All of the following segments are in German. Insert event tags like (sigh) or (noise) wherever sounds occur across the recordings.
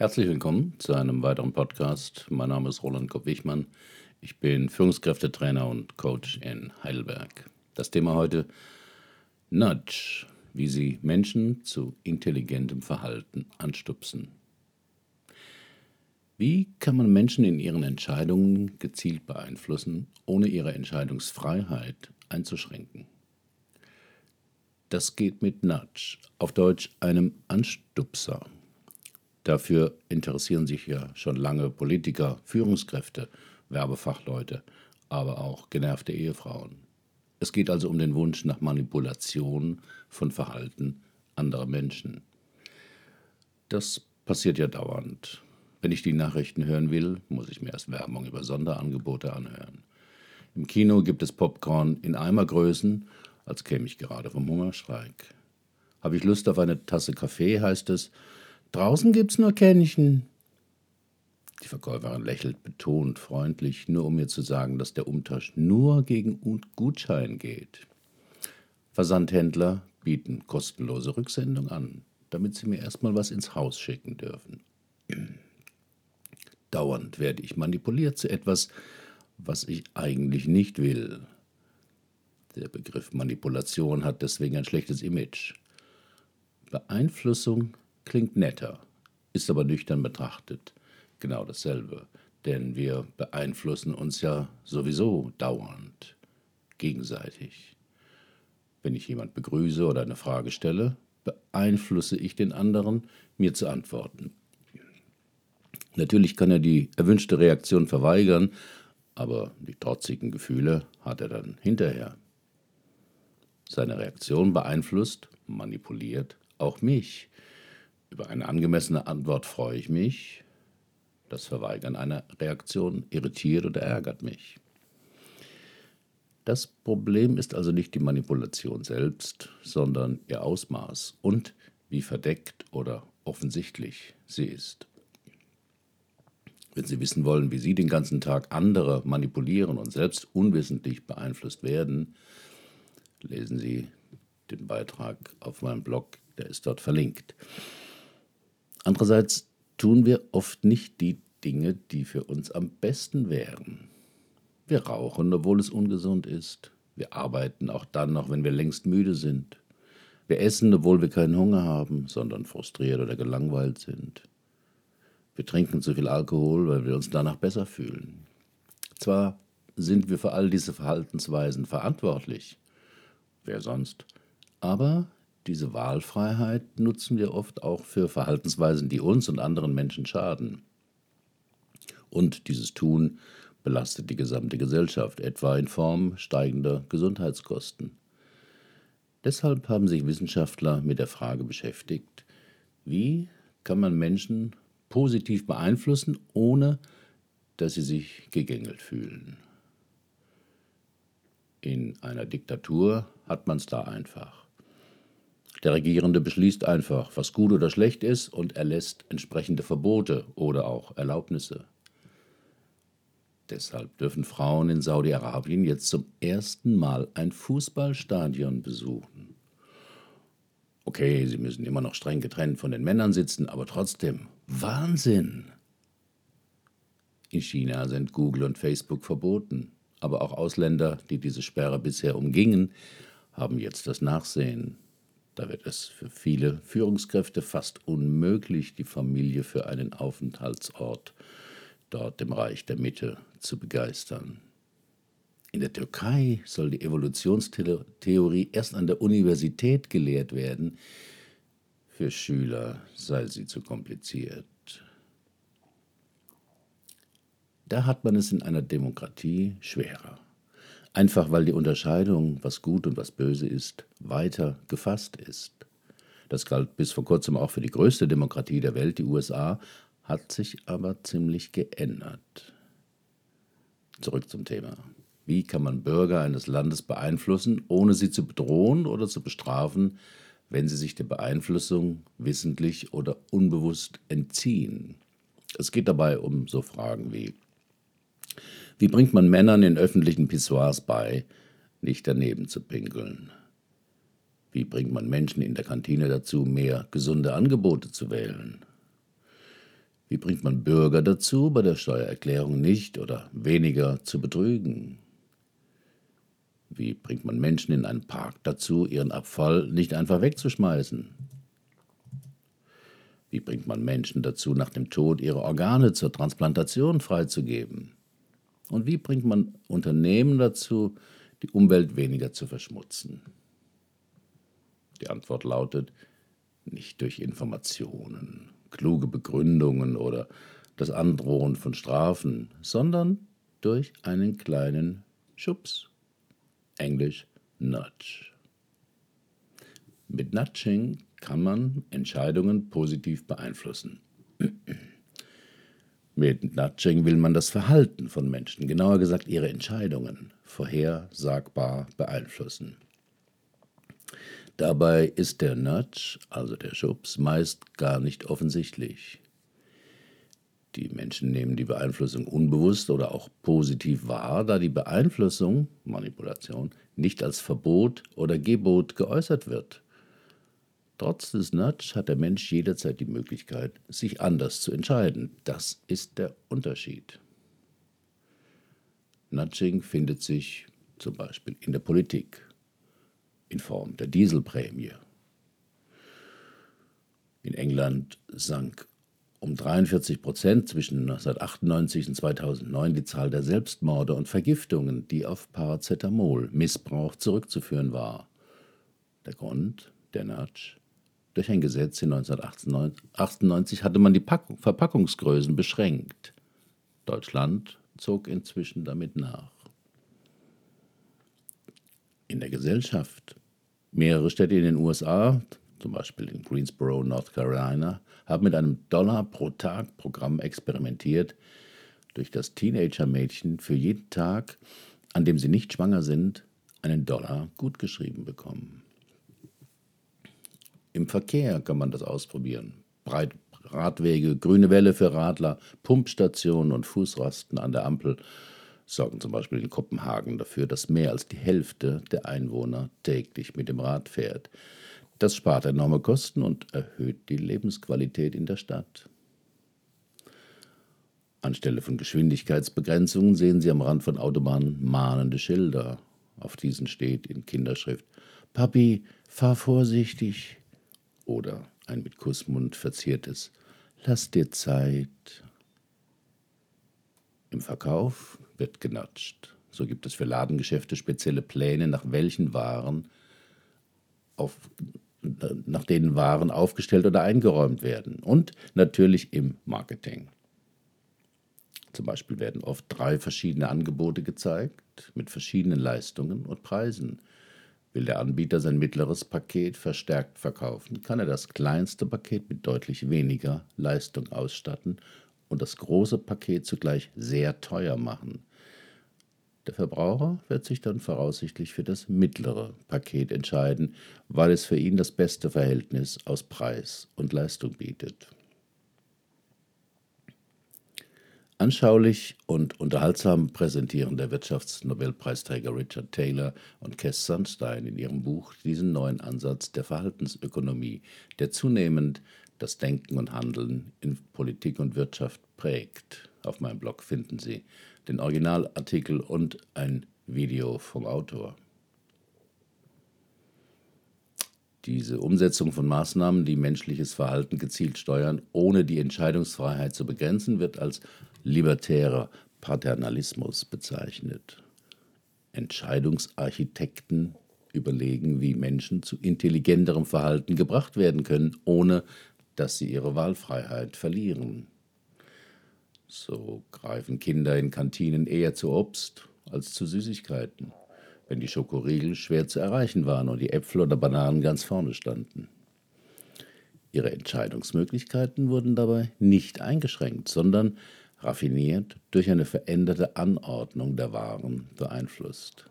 Herzlich willkommen zu einem weiteren Podcast. Mein Name ist Roland Kopp-Wichmann. Ich bin Führungskräftetrainer und Coach in Heidelberg. Das Thema heute Nudge, wie Sie Menschen zu intelligentem Verhalten anstupsen. Wie kann man Menschen in ihren Entscheidungen gezielt beeinflussen, ohne ihre Entscheidungsfreiheit einzuschränken? Das geht mit Nudge, auf Deutsch einem Anstupser. Dafür interessieren sich ja schon lange Politiker, Führungskräfte, Werbefachleute, aber auch genervte Ehefrauen. Es geht also um den Wunsch nach Manipulation von Verhalten anderer Menschen. Das passiert ja dauernd. Wenn ich die Nachrichten hören will, muss ich mir erst Werbung über Sonderangebote anhören. Im Kino gibt es Popcorn in Eimergrößen, als käme ich gerade vom Hungerstreik. Habe ich Lust auf eine Tasse Kaffee, heißt es, Draußen gibt's nur Kännchen. Die Verkäuferin lächelt betont freundlich, nur um mir zu sagen, dass der Umtausch nur gegen Gutschein geht. Versandhändler bieten kostenlose Rücksendung an, damit sie mir erstmal was ins Haus schicken dürfen. (clears throat) Dauernd werde ich manipuliert zu etwas, was ich eigentlich nicht will. Der Begriff Manipulation hat deswegen ein schlechtes Image. Beeinflussung klingt netter, ist aber nüchtern betrachtet genau dasselbe, denn wir beeinflussen uns ja sowieso dauernd, gegenseitig. Wenn ich jemand begrüße oder eine Frage stelle, beeinflusse ich den anderen, mir zu antworten. Natürlich kann er die erwünschte Reaktion verweigern, aber die trotzigen Gefühle hat er dann hinterher. Seine Reaktion beeinflusst, manipuliert auch mich. Über eine angemessene Antwort freue ich mich. Das Verweigern einer Reaktion irritiert oder ärgert mich. Das Problem ist also nicht die Manipulation selbst, sondern ihr Ausmaß und wie verdeckt oder offensichtlich sie ist. Wenn Sie wissen wollen, wie Sie den ganzen Tag andere manipulieren und selbst unwissentlich beeinflusst werden, lesen Sie den Beitrag auf meinem Blog, der ist dort verlinkt. Andererseits tun wir oft nicht die Dinge, die für uns am besten wären. Wir rauchen, obwohl es ungesund ist. Wir arbeiten auch dann noch, wenn wir längst müde sind. Wir essen, obwohl wir keinen Hunger haben, sondern frustriert oder gelangweilt sind. Wir trinken zu viel Alkohol, weil wir uns danach besser fühlen. Zwar sind wir für all diese Verhaltensweisen verantwortlich, wer sonst, aber diese Wahlfreiheit nutzen wir oft auch für Verhaltensweisen, die uns und anderen Menschen schaden. Und dieses Tun belastet die gesamte Gesellschaft, etwa in Form steigender Gesundheitskosten. Deshalb haben sich Wissenschaftler mit der Frage beschäftigt, wie kann man Menschen positiv beeinflussen, ohne dass sie sich gegängelt fühlen. In einer Diktatur hat man es da einfach. Der Regierende beschließt einfach, was gut oder schlecht ist und erlässt entsprechende Verbote oder auch Erlaubnisse. Deshalb dürfen Frauen in Saudi-Arabien jetzt zum ersten Mal ein Fußballstadion besuchen. Okay, sie müssen immer noch streng getrennt von den Männern sitzen, aber trotzdem Wahnsinn! In China sind Google und Facebook verboten, aber auch Ausländer, die diese Sperre bisher umgingen, haben jetzt das Nachsehen. Da wird es für viele Führungskräfte fast unmöglich, die Familie für einen Aufenthaltsort dort im Reich der Mitte zu begeistern. In der Türkei soll die Evolutionstheorie erst an der Universität gelehrt werden. Für Schüler sei sie zu kompliziert. Da hat man es in einer Demokratie schwerer einfach weil die Unterscheidung, was gut und was böse ist, weiter gefasst ist. Das galt bis vor kurzem auch für die größte Demokratie der Welt, die USA, hat sich aber ziemlich geändert. Zurück zum Thema. Wie kann man Bürger eines Landes beeinflussen, ohne sie zu bedrohen oder zu bestrafen, wenn sie sich der Beeinflussung wissentlich oder unbewusst entziehen? Es geht dabei um so Fragen wie wie bringt man Männern in öffentlichen Pissoirs bei, nicht daneben zu pinkeln? Wie bringt man Menschen in der Kantine dazu, mehr gesunde Angebote zu wählen? Wie bringt man Bürger dazu, bei der Steuererklärung nicht oder weniger zu betrügen? Wie bringt man Menschen in einem Park dazu, ihren Abfall nicht einfach wegzuschmeißen? Wie bringt man Menschen dazu, nach dem Tod ihre Organe zur Transplantation freizugeben? Und wie bringt man Unternehmen dazu, die Umwelt weniger zu verschmutzen? Die Antwort lautet, nicht durch Informationen, kluge Begründungen oder das Androhen von Strafen, sondern durch einen kleinen Schubs. Englisch Nudge. Mit Nudging kann man Entscheidungen positiv beeinflussen. Mit Nudging will man das Verhalten von Menschen, genauer gesagt ihre Entscheidungen, vorhersagbar beeinflussen. Dabei ist der Nudge, also der Schubs, meist gar nicht offensichtlich. Die Menschen nehmen die Beeinflussung unbewusst oder auch positiv wahr, da die Beeinflussung, Manipulation, nicht als Verbot oder Gebot geäußert wird. Trotz des Nudge hat der Mensch jederzeit die Möglichkeit, sich anders zu entscheiden. Das ist der Unterschied. Nudging findet sich zum Beispiel in der Politik in Form der Dieselprämie. In England sank um 43 Prozent zwischen 1998 und 2009 die Zahl der Selbstmorde und Vergiftungen, die auf Paracetamol-Missbrauch zurückzuführen war. Der Grund, der Nudge. Durch ein Gesetz in 1998 hatte man die Verpackungsgrößen beschränkt. Deutschland zog inzwischen damit nach. In der Gesellschaft Mehrere Städte in den USA, zum Beispiel in Greensboro, North Carolina, haben mit einem Dollar pro Tag Programm experimentiert, durch das Teenager-Mädchen für jeden Tag, an dem sie nicht schwanger sind, einen Dollar gutgeschrieben bekommen. Im Verkehr kann man das ausprobieren. Breit Radwege, grüne Welle für Radler, Pumpstationen und Fußrasten an der Ampel sorgen zum Beispiel in Kopenhagen dafür, dass mehr als die Hälfte der Einwohner täglich mit dem Rad fährt. Das spart enorme Kosten und erhöht die Lebensqualität in der Stadt. Anstelle von Geschwindigkeitsbegrenzungen sehen Sie am Rand von Autobahnen mahnende Schilder. Auf diesen steht in Kinderschrift Papi, fahr vorsichtig. Oder ein mit Kussmund verziertes Lass dir Zeit. Im Verkauf wird genatscht. So gibt es für Ladengeschäfte spezielle Pläne, nach welchen Waren auf, nach denen Waren aufgestellt oder eingeräumt werden. Und natürlich im Marketing. Zum Beispiel werden oft drei verschiedene Angebote gezeigt mit verschiedenen Leistungen und Preisen. Will der Anbieter sein mittleres Paket verstärkt verkaufen, kann er das kleinste Paket mit deutlich weniger Leistung ausstatten und das große Paket zugleich sehr teuer machen. Der Verbraucher wird sich dann voraussichtlich für das mittlere Paket entscheiden, weil es für ihn das beste Verhältnis aus Preis und Leistung bietet. Anschaulich und unterhaltsam präsentieren der Wirtschaftsnobelpreisträger Richard Taylor und Cass Sunstein in ihrem Buch diesen neuen Ansatz der Verhaltensökonomie, der zunehmend das Denken und Handeln in Politik und Wirtschaft prägt. Auf meinem Blog finden Sie den Originalartikel und ein Video vom Autor. Diese Umsetzung von Maßnahmen, die menschliches Verhalten gezielt steuern, ohne die Entscheidungsfreiheit zu begrenzen, wird als libertärer Paternalismus bezeichnet. Entscheidungsarchitekten überlegen, wie Menschen zu intelligenterem Verhalten gebracht werden können, ohne dass sie ihre Wahlfreiheit verlieren. So greifen Kinder in Kantinen eher zu Obst als zu Süßigkeiten, wenn die Schokoriegel schwer zu erreichen waren und die Äpfel oder Bananen ganz vorne standen. Ihre Entscheidungsmöglichkeiten wurden dabei nicht eingeschränkt, sondern raffiniert durch eine veränderte Anordnung der Waren beeinflusst.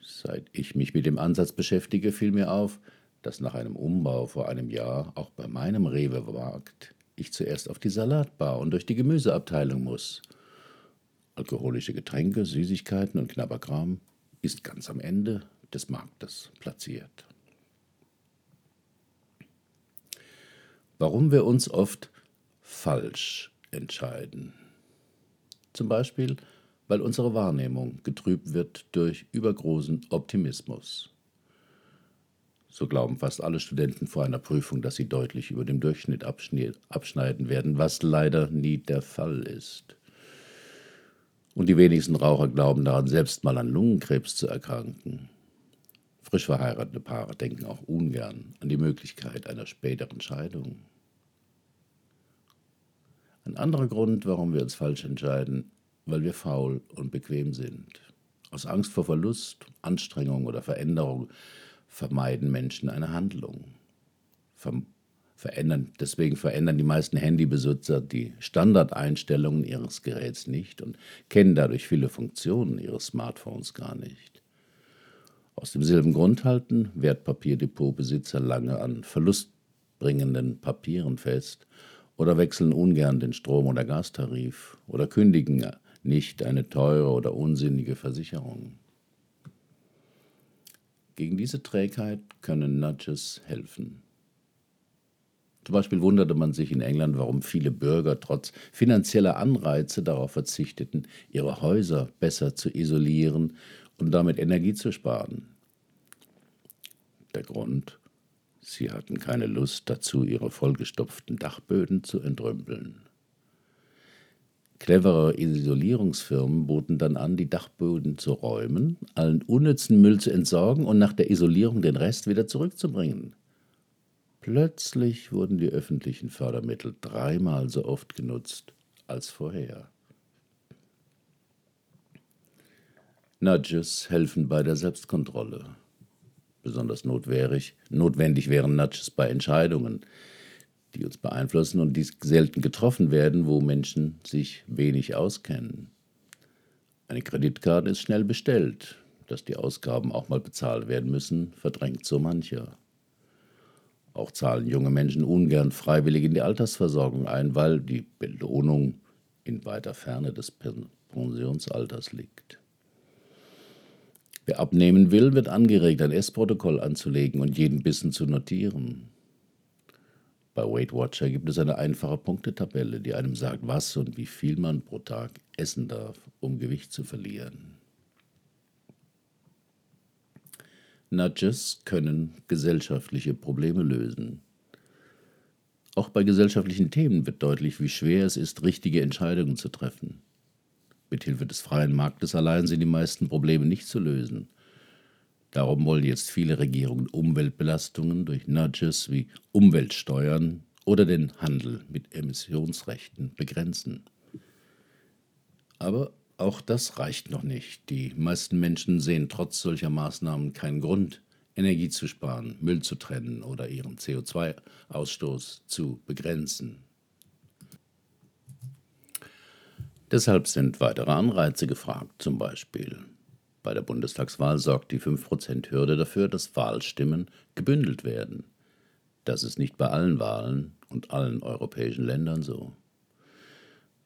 Seit ich mich mit dem Ansatz beschäftige, fiel mir auf, dass nach einem Umbau vor einem Jahr auch bei meinem Rewe-Markt ich zuerst auf die Salatbar und durch die Gemüseabteilung muss. Alkoholische Getränke, Süßigkeiten und Knabberkram ist ganz am Ende des Marktes platziert. Warum wir uns oft falsch entscheiden. Zum Beispiel, weil unsere Wahrnehmung getrübt wird durch übergroßen Optimismus. So glauben fast alle Studenten vor einer Prüfung, dass sie deutlich über dem Durchschnitt abschneiden werden, was leider nie der Fall ist. Und die wenigsten Raucher glauben daran, selbst mal an Lungenkrebs zu erkranken. Frisch verheiratete Paare denken auch ungern an die Möglichkeit einer späteren Scheidung. Ein anderer Grund, warum wir uns falsch entscheiden, weil wir faul und bequem sind. Aus Angst vor Verlust, Anstrengung oder Veränderung vermeiden Menschen eine Handlung. Ver verändern, deswegen verändern die meisten Handybesitzer die Standardeinstellungen ihres Geräts nicht und kennen dadurch viele Funktionen ihres Smartphones gar nicht. Aus demselben Grund halten Wertpapierdepotbesitzer lange an verlustbringenden Papieren fest oder wechseln ungern den Strom- oder Gastarif oder kündigen nicht eine teure oder unsinnige Versicherung. Gegen diese Trägheit können Nudges helfen. Zum Beispiel wunderte man sich in England, warum viele Bürger trotz finanzieller Anreize darauf verzichteten, ihre Häuser besser zu isolieren und damit Energie zu sparen. Der Grund? Sie hatten keine Lust dazu, ihre vollgestopften Dachböden zu entrümpeln. Clevere Isolierungsfirmen boten dann an, die Dachböden zu räumen, allen unnützen Müll zu entsorgen und nach der Isolierung den Rest wieder zurückzubringen. Plötzlich wurden die öffentlichen Fördermittel dreimal so oft genutzt als vorher. Nudges helfen bei der Selbstkontrolle. Besonders notwendig, notwendig wären Nudges bei Entscheidungen, die uns beeinflussen und die selten getroffen werden, wo Menschen sich wenig auskennen. Eine Kreditkarte ist schnell bestellt. Dass die Ausgaben auch mal bezahlt werden müssen, verdrängt so mancher. Auch zahlen junge Menschen ungern freiwillig in die Altersversorgung ein, weil die Belohnung in weiter Ferne des Pensionsalters liegt. Wer abnehmen will, wird angeregt, ein Essprotokoll anzulegen und jeden Bissen zu notieren. Bei Weight Watcher gibt es eine einfache Punktetabelle, die einem sagt, was und wie viel man pro Tag essen darf, um Gewicht zu verlieren. Nudges können gesellschaftliche Probleme lösen. Auch bei gesellschaftlichen Themen wird deutlich, wie schwer es ist, richtige Entscheidungen zu treffen. Mithilfe des freien Marktes allein sind die meisten Probleme nicht zu lösen. Darum wollen jetzt viele Regierungen Umweltbelastungen durch Nudges wie Umweltsteuern oder den Handel mit Emissionsrechten begrenzen. Aber auch das reicht noch nicht. Die meisten Menschen sehen trotz solcher Maßnahmen keinen Grund, Energie zu sparen, Müll zu trennen oder ihren CO2-Ausstoß zu begrenzen. Deshalb sind weitere Anreize gefragt, zum Beispiel bei der Bundestagswahl sorgt die 5%-Hürde dafür, dass Wahlstimmen gebündelt werden. Das ist nicht bei allen Wahlen und allen europäischen Ländern so.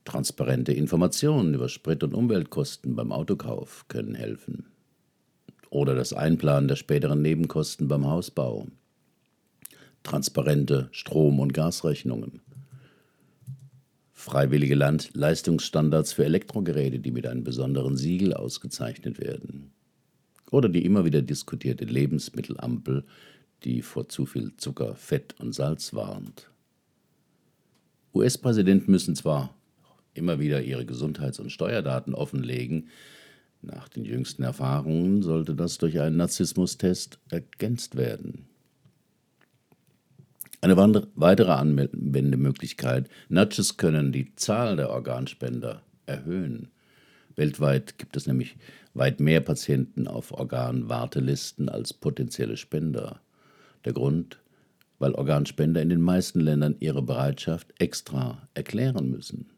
Transparente Informationen über Sprit- und Umweltkosten beim Autokauf können helfen. Oder das Einplanen der späteren Nebenkosten beim Hausbau. Transparente Strom- und Gasrechnungen freiwillige Land Leistungsstandards für Elektrogeräte, die mit einem besonderen Siegel ausgezeichnet werden. Oder die immer wieder diskutierte Lebensmittelampel, die vor zu viel Zucker, Fett und Salz warnt. US-Präsidenten müssen zwar immer wieder ihre Gesundheits- und Steuerdaten offenlegen, nach den jüngsten Erfahrungen sollte das durch einen Narzissmustest ergänzt werden. Eine weitere Anwendemöglichkeit, Nudges können die Zahl der Organspender erhöhen. Weltweit gibt es nämlich weit mehr Patienten auf Organwartelisten als potenzielle Spender. Der Grund, weil Organspender in den meisten Ländern ihre Bereitschaft extra erklären müssen.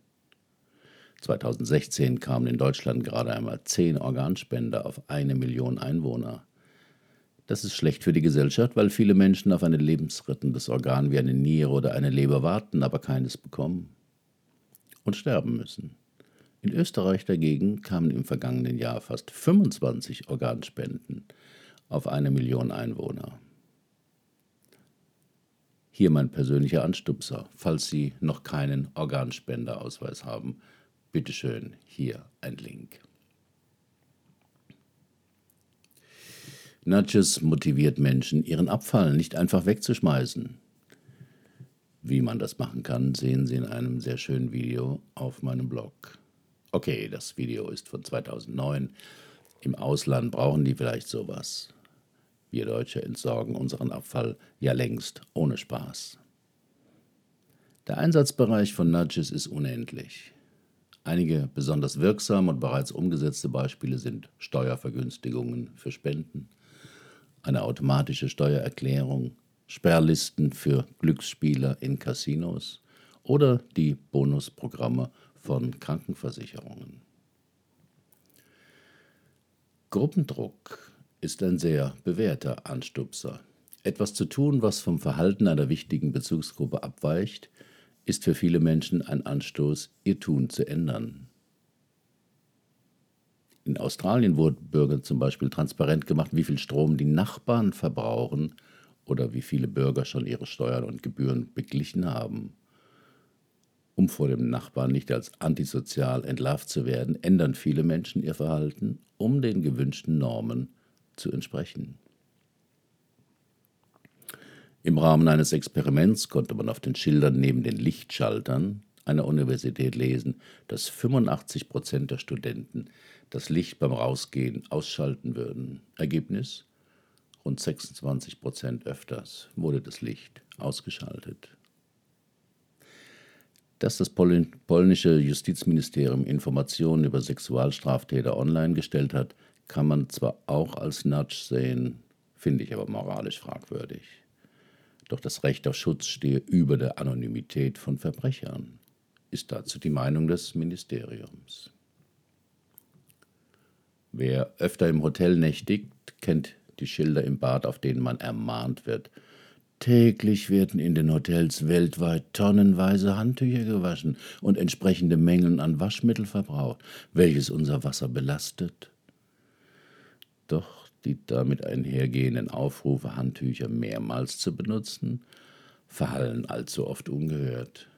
2016 kamen in Deutschland gerade einmal zehn Organspender auf eine Million Einwohner. Das ist schlecht für die Gesellschaft, weil viele Menschen auf ein lebensrettendes Organ wie eine Niere oder eine Leber warten, aber keines bekommen und sterben müssen. In Österreich dagegen kamen im vergangenen Jahr fast 25 Organspenden auf eine Million Einwohner. Hier mein persönlicher Anstupser, falls Sie noch keinen Organspenderausweis haben. Bitteschön, hier ein Link. Nudges motiviert Menschen, ihren Abfall nicht einfach wegzuschmeißen. Wie man das machen kann, sehen Sie in einem sehr schönen Video auf meinem Blog. Okay, das Video ist von 2009. Im Ausland brauchen die vielleicht sowas. Wir Deutsche entsorgen unseren Abfall ja längst ohne Spaß. Der Einsatzbereich von Nudges ist unendlich. Einige besonders wirksame und bereits umgesetzte Beispiele sind Steuervergünstigungen für Spenden, eine automatische Steuererklärung, Sperrlisten für Glücksspieler in Casinos oder die Bonusprogramme von Krankenversicherungen. Gruppendruck ist ein sehr bewährter Anstupser. Etwas zu tun, was vom Verhalten einer wichtigen Bezugsgruppe abweicht, ist für viele Menschen ein Anstoß, ihr Tun zu ändern. In Australien wurde Bürgern zum Beispiel transparent gemacht, wie viel Strom die Nachbarn verbrauchen oder wie viele Bürger schon ihre Steuern und Gebühren beglichen haben. Um vor dem Nachbarn nicht als antisozial entlarvt zu werden, ändern viele Menschen ihr Verhalten, um den gewünschten Normen zu entsprechen. Im Rahmen eines Experiments konnte man auf den Schildern neben den Lichtschaltern einer Universität lesen, dass 85 Prozent der Studenten das Licht beim Rausgehen ausschalten würden. Ergebnis? Rund 26 Prozent öfters wurde das Licht ausgeschaltet. Dass das polnische Justizministerium Informationen über Sexualstraftäter online gestellt hat, kann man zwar auch als Nudge sehen, finde ich aber moralisch fragwürdig. Doch das Recht auf Schutz stehe über der Anonymität von Verbrechern ist dazu die Meinung des Ministeriums. Wer öfter im Hotel nächtigt, kennt die Schilder im Bad, auf denen man ermahnt wird. Täglich werden in den Hotels weltweit tonnenweise Handtücher gewaschen und entsprechende Mengen an Waschmittel verbraucht, welches unser Wasser belastet. Doch die damit einhergehenden Aufrufe, Handtücher mehrmals zu benutzen, verhallen allzu oft ungehört.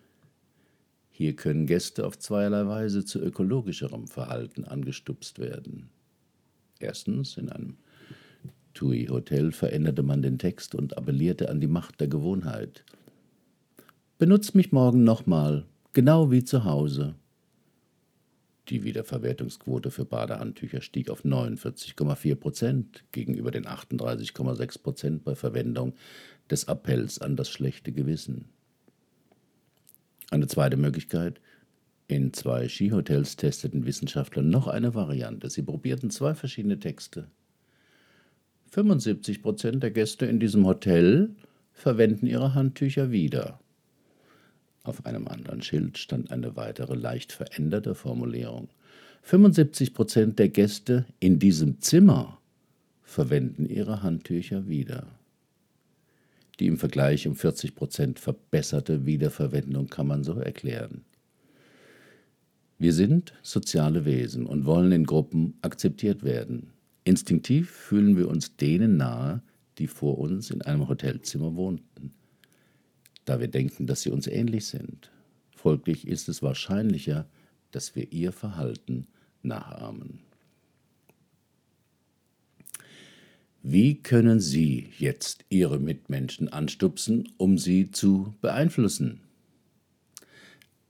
Hier können Gäste auf zweierlei Weise zu ökologischerem Verhalten angestupst werden. Erstens, in einem TUI-Hotel veränderte man den Text und appellierte an die Macht der Gewohnheit. Benutzt mich morgen nochmal, genau wie zu Hause. Die Wiederverwertungsquote für Badehandtücher stieg auf 49,4 Prozent gegenüber den 38,6 Prozent bei Verwendung des Appells an das schlechte Gewissen. Eine zweite Möglichkeit. In zwei Skihotels testeten Wissenschaftler noch eine Variante. Sie probierten zwei verschiedene Texte. 75 Prozent der Gäste in diesem Hotel verwenden ihre Handtücher wieder. Auf einem anderen Schild stand eine weitere leicht veränderte Formulierung. 75 Prozent der Gäste in diesem Zimmer verwenden ihre Handtücher wieder. Die im Vergleich um 40 Prozent verbesserte Wiederverwendung kann man so erklären. Wir sind soziale Wesen und wollen in Gruppen akzeptiert werden. Instinktiv fühlen wir uns denen nahe, die vor uns in einem Hotelzimmer wohnten, da wir denken, dass sie uns ähnlich sind. Folglich ist es wahrscheinlicher, dass wir ihr Verhalten nachahmen. Wie können Sie jetzt Ihre Mitmenschen anstupsen, um sie zu beeinflussen?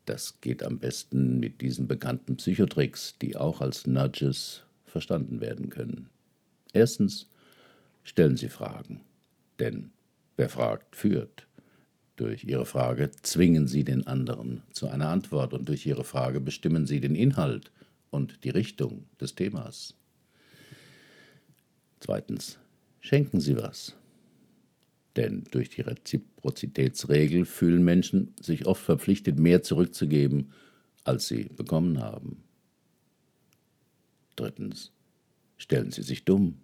Das geht am besten mit diesen bekannten Psychotricks, die auch als Nudges verstanden werden können. Erstens, stellen Sie Fragen, denn wer fragt, führt. Durch Ihre Frage zwingen Sie den anderen zu einer Antwort und durch Ihre Frage bestimmen Sie den Inhalt und die Richtung des Themas. Zweitens, schenken Sie was. Denn durch die Reziprozitätsregel fühlen Menschen sich oft verpflichtet, mehr zurückzugeben, als sie bekommen haben. Drittens, stellen Sie sich dumm.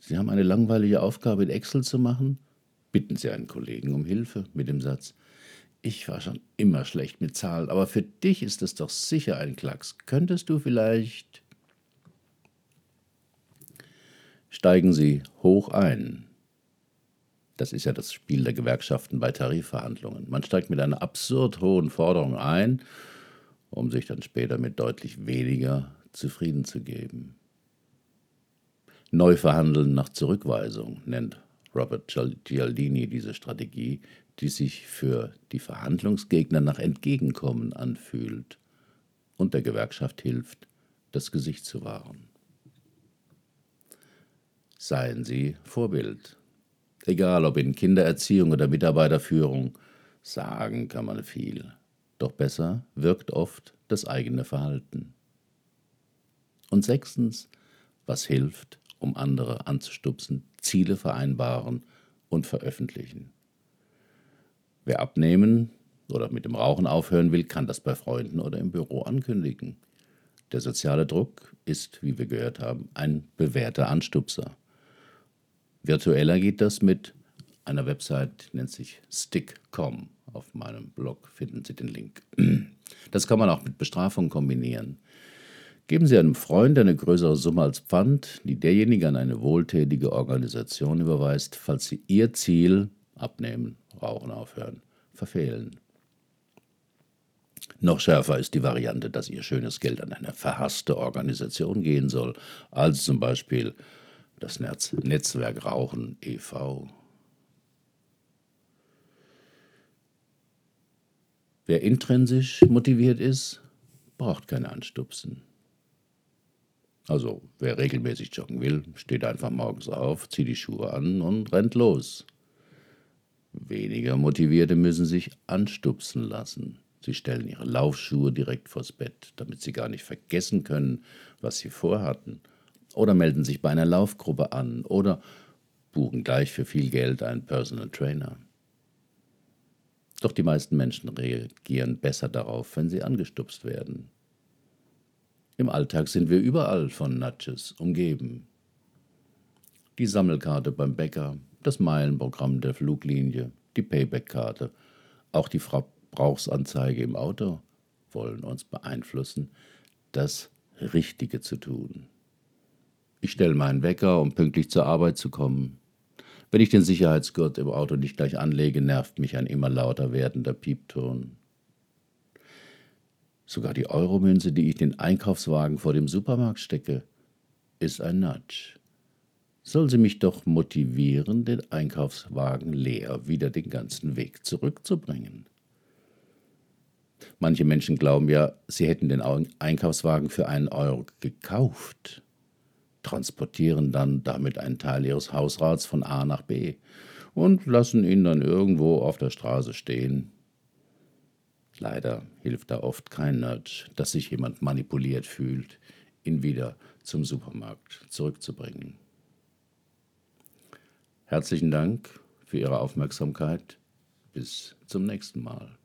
Sie haben eine langweilige Aufgabe in Excel zu machen? Bitten Sie einen Kollegen um Hilfe mit dem Satz, ich war schon immer schlecht mit Zahlen, aber für dich ist es doch sicher ein Klacks. Könntest du vielleicht steigen Sie hoch ein. Das ist ja das Spiel der Gewerkschaften bei Tarifverhandlungen. Man steigt mit einer absurd hohen Forderung ein, um sich dann später mit deutlich weniger zufrieden zu geben. Neuverhandeln nach Zurückweisung nennt Robert Gialdini diese Strategie, die sich für die Verhandlungsgegner nach Entgegenkommen anfühlt und der Gewerkschaft hilft, das Gesicht zu wahren. Seien Sie Vorbild. Egal ob in Kindererziehung oder Mitarbeiterführung, sagen kann man viel. Doch besser wirkt oft das eigene Verhalten. Und sechstens, was hilft, um andere anzustupsen, Ziele vereinbaren und veröffentlichen. Wer abnehmen oder mit dem Rauchen aufhören will, kann das bei Freunden oder im Büro ankündigen. Der soziale Druck ist, wie wir gehört haben, ein bewährter Anstupser. Virtueller geht das mit einer Website, nennt sich Stick.com. Auf meinem Blog finden Sie den Link. Das kann man auch mit Bestrafung kombinieren. Geben Sie einem Freund eine größere Summe als Pfand, die derjenige an eine wohltätige Organisation überweist, falls Sie Ihr Ziel abnehmen, rauchen aufhören, verfehlen. Noch schärfer ist die Variante, dass Ihr schönes Geld an eine verhasste Organisation gehen soll, als zum Beispiel das Netzwerk Rauchen e.V. Wer intrinsisch motiviert ist, braucht keine Anstupsen. Also wer regelmäßig joggen will, steht einfach morgens auf, zieht die Schuhe an und rennt los. Weniger Motivierte müssen sich anstupsen lassen. Sie stellen ihre Laufschuhe direkt vors Bett, damit sie gar nicht vergessen können, was sie vorhatten oder melden sich bei einer Laufgruppe an oder buchen gleich für viel Geld einen Personal Trainer. Doch die meisten Menschen reagieren besser darauf, wenn sie angestupst werden. Im Alltag sind wir überall von Nudges umgeben. Die Sammelkarte beim Bäcker, das Meilenprogramm der Fluglinie, die Payback-Karte, auch die Verbrauchsanzeige im Auto wollen uns beeinflussen, das Richtige zu tun. Ich stelle meinen Wecker, um pünktlich zur Arbeit zu kommen. Wenn ich den Sicherheitsgurt im Auto nicht gleich anlege, nervt mich ein immer lauter werdender Piepton. Sogar die Euromünze, die ich den Einkaufswagen vor dem Supermarkt stecke, ist ein Nudge. Soll sie mich doch motivieren, den Einkaufswagen leer wieder den ganzen Weg zurückzubringen. Manche Menschen glauben ja, sie hätten den Einkaufswagen für einen Euro gekauft transportieren dann damit einen Teil ihres Hausrats von A nach B und lassen ihn dann irgendwo auf der Straße stehen. Leider hilft da oft kein Nudge, dass sich jemand manipuliert fühlt, ihn wieder zum Supermarkt zurückzubringen. Herzlichen Dank für Ihre Aufmerksamkeit. Bis zum nächsten Mal.